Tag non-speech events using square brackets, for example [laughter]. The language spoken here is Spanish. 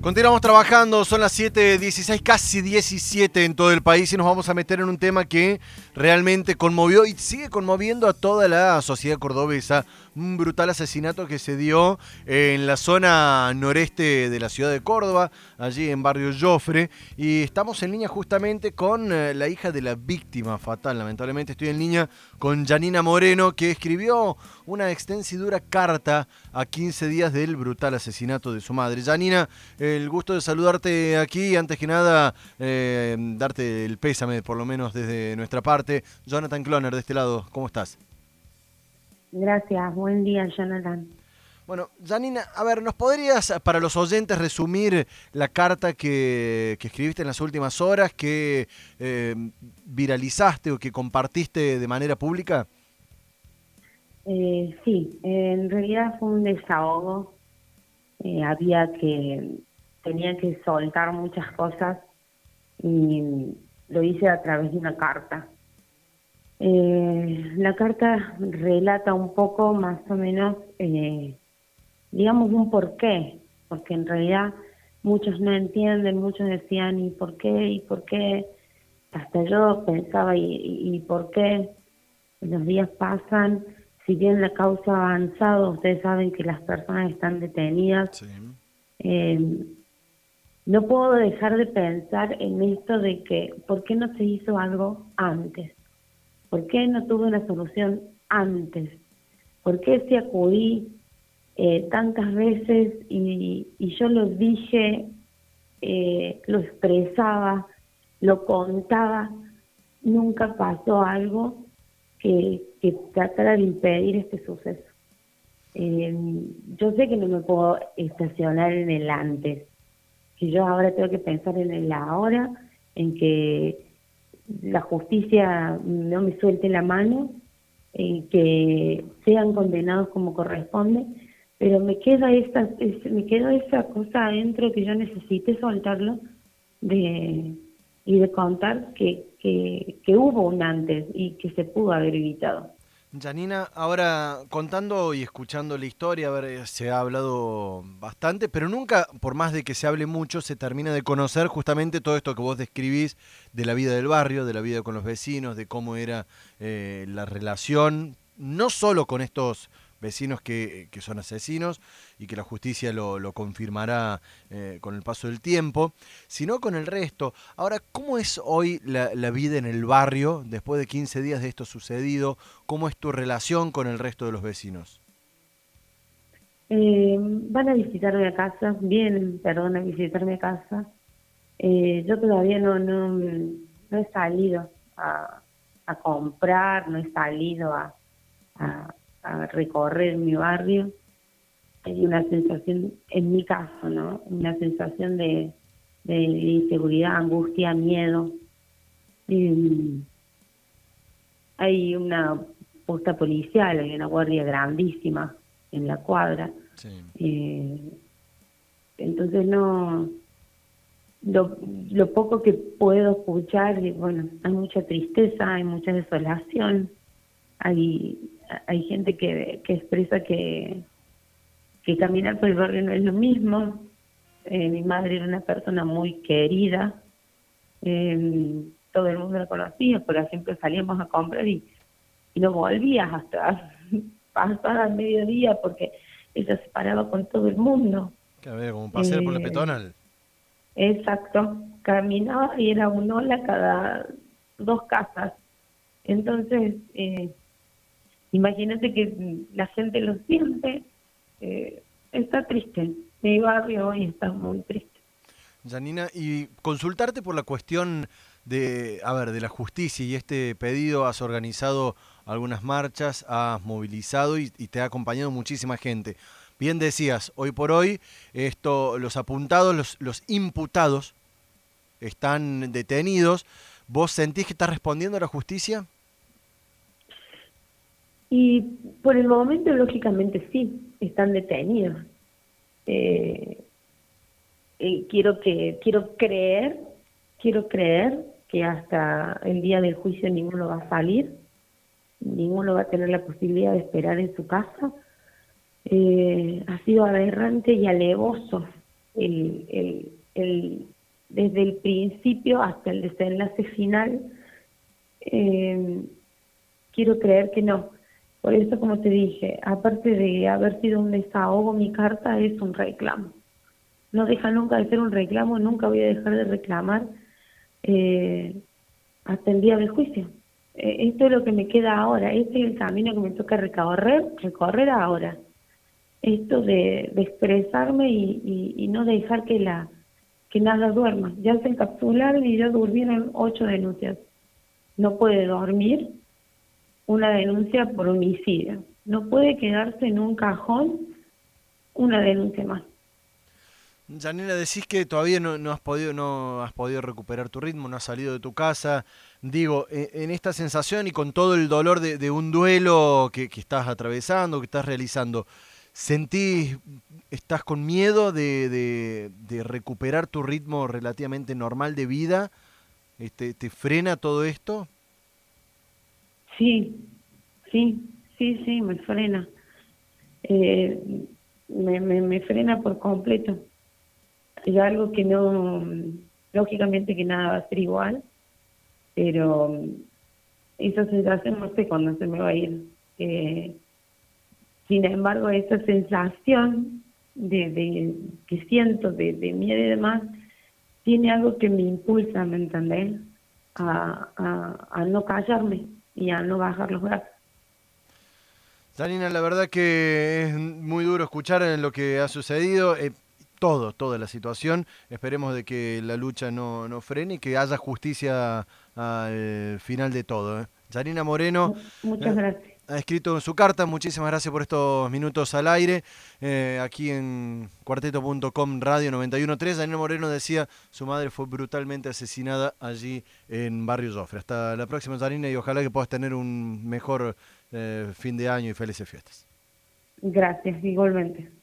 Continuamos trabajando, son las 7.16, casi 17 en todo el país y nos vamos a meter en un tema que realmente conmovió y sigue conmoviendo a toda la sociedad cordobesa. Un brutal asesinato que se dio en la zona noreste de la ciudad de Córdoba, allí en barrio Joffre. Y estamos en línea justamente con eh, la hija de la víctima fatal. Lamentablemente estoy en línea con Janina Moreno, que escribió una extensa y dura carta a 15 días del brutal asesinato de su madre. Janina, el gusto de saludarte aquí. Antes que nada, eh, darte el pésame, por lo menos desde nuestra parte. Jonathan Cloner, de este lado, ¿cómo estás? Gracias, buen día, Jonathan. Bueno, Janina, a ver, ¿nos podrías, para los oyentes, resumir la carta que, escribiste en las últimas horas, que eh, viralizaste o que compartiste de manera pública? Eh, sí, en realidad fue un desahogo. había que tenía que soltar muchas cosas y lo hice a través de una carta. Eh, la carta relata un poco más o menos, eh, digamos, un porqué, porque en realidad muchos no entienden, muchos decían, ¿y por qué? ¿y por qué? Hasta yo pensaba, ¿y, y por qué? Los días pasan, si bien la causa ha avanzado, ustedes saben que las personas están detenidas. Eh, no puedo dejar de pensar en esto de que, ¿por qué no se hizo algo antes? ¿Por qué no tuve una solución antes? ¿Por qué si acudí eh, tantas veces y, yo lo dije, eh, lo expresaba, lo contaba, nunca pasó algo que, que tratara de impedir este suceso? Eh, yo sé que no me puedo estacionar en el antes, que yo ahora tengo que pensar en el ahora, en que la justicia no me suelte la mano, en que sean condenados como corresponde, pero me queda esa, me queda esa cosa adentro que yo necesite soltarlo de, y de contar que, que, que hubo un antes y que se pudo haber evitado. Janina, ahora contando y escuchando la historia, eh, se ha hablado bastante, pero nunca, por más de que se hable mucho, se termina de conocer justamente todo esto que vos describís de la vida del barrio, de la vida con los vecinos, de cómo era eh, la relación, no solo con estos vecinos que, que, son asesinos y que la justicia lo, lo confirmará eh, con el paso del tiempo, sino con el resto. Ahora, ¿cómo es hoy la, la, vida en el barrio después de 15 días de esto sucedido? ¿Cómo es tu relación con el resto de los vecinos? Eh, van a visitarme a casa, vienen, perdón, a visitarme a casa. Eh, yo todavía no, no, no he salido a, a comprar, no he salido a, a recorrer mi barrio, hay una sensación, en mi caso, ¿no? Una sensación de, inseguridad, angustia, miedo. hay una posta policial, hay una guardia grandísima en la cuadra. Eh, entonces no, lo, lo poco que puedo escuchar, bueno, hay mucha tristeza, hay mucha desolación, hay hay gente que, que expresa que, que caminar por el barrio no es lo mismo. Eh, mi madre era una persona muy querida, eh, todo el mundo la conocía, porque siempre salíamos a comprar y, y no volvías hasta [laughs] pasar al mediodía porque ella se paraba con todo el mundo. Que ver, como un paseo por la eh, peatonal. Exacto, caminaba y era un hola cada dos casas. Entonces, eh, Imagínate que la gente lo siente, eh, está triste. Mi barrio hoy está muy triste. Janina, y consultarte por la cuestión de, a ver, de la justicia y este pedido, has organizado algunas marchas, has movilizado y, te ha acompañado muchísima gente. Bien decías, hoy por hoy esto, los apuntados, los, los imputados están detenidos. ¿Vos sentís que está respondiendo a la justicia? Y por el momento, lógicamente, sí, están detenidos. Eh, eh, quiero que quiero creer, quiero creer que hasta el día del juicio ninguno va a salir, ninguno va a tener la posibilidad de esperar en su casa. Eh, ha sido aberrante y alevoso el, el, desde el principio hasta el desenlace final, eh, quiero creer que no. Por eso, como te dije, aparte de haber sido un desahogo, mi carta es un reclamo. No deja nunca de ser un reclamo, nunca voy a dejar de reclamar eh, hasta el día del juicio. Eh, esto es lo que me queda ahora, este es el camino que me toca recorrer, recorrer ahora. Esto de, expresarme y, no dejar que la que nada duerma. Ya se encapsularon y ya durmieron ocho denuncias. No puede dormir una denuncia por homicidio. No puede quedarse en un cajón una denuncia más. Janina, decís que todavía no, has podido, no has podido recuperar tu ritmo, no has salido de tu casa. Digo, e, en, esta sensación y con todo el dolor de, un duelo que, estás atravesando, que estás realizando, ¿sentís, estás con miedo de, recuperar tu ritmo relativamente normal de vida? Este, ¿Te frena todo esto? Sí, sí, sí, sí, me frena. Eh, me, me frena por completo es algo que no, lógicamente que nada va a ser igual, pero esa sensación no sé cuándo se me va a ir. Eh, sin embargo, esa sensación de, de que siento de, miedo y demás, tiene algo que me impulsa, ¿me entendés? A, a, no callarme y a no bajar los brazos. Danina, la verdad que es muy duro escuchar lo que ha sucedido. Eh, todo, toda la situación. Esperemos de que la lucha no, no frene y que haya justicia al final de todo. ¿eh? Yanina Moreno. Muchas eh, gracias. Ha escrito su carta, muchísimas gracias por estos minutos al aire, eh, aquí en cuarteto.com Radio 91.3. Yanina Moreno decía, su madre fue brutalmente asesinada allí en Barrio Jofre. Hasta la próxima, Yanina, y ojalá que puedas tener un mejor fin de año y felices fiestas. Gracias, igualmente.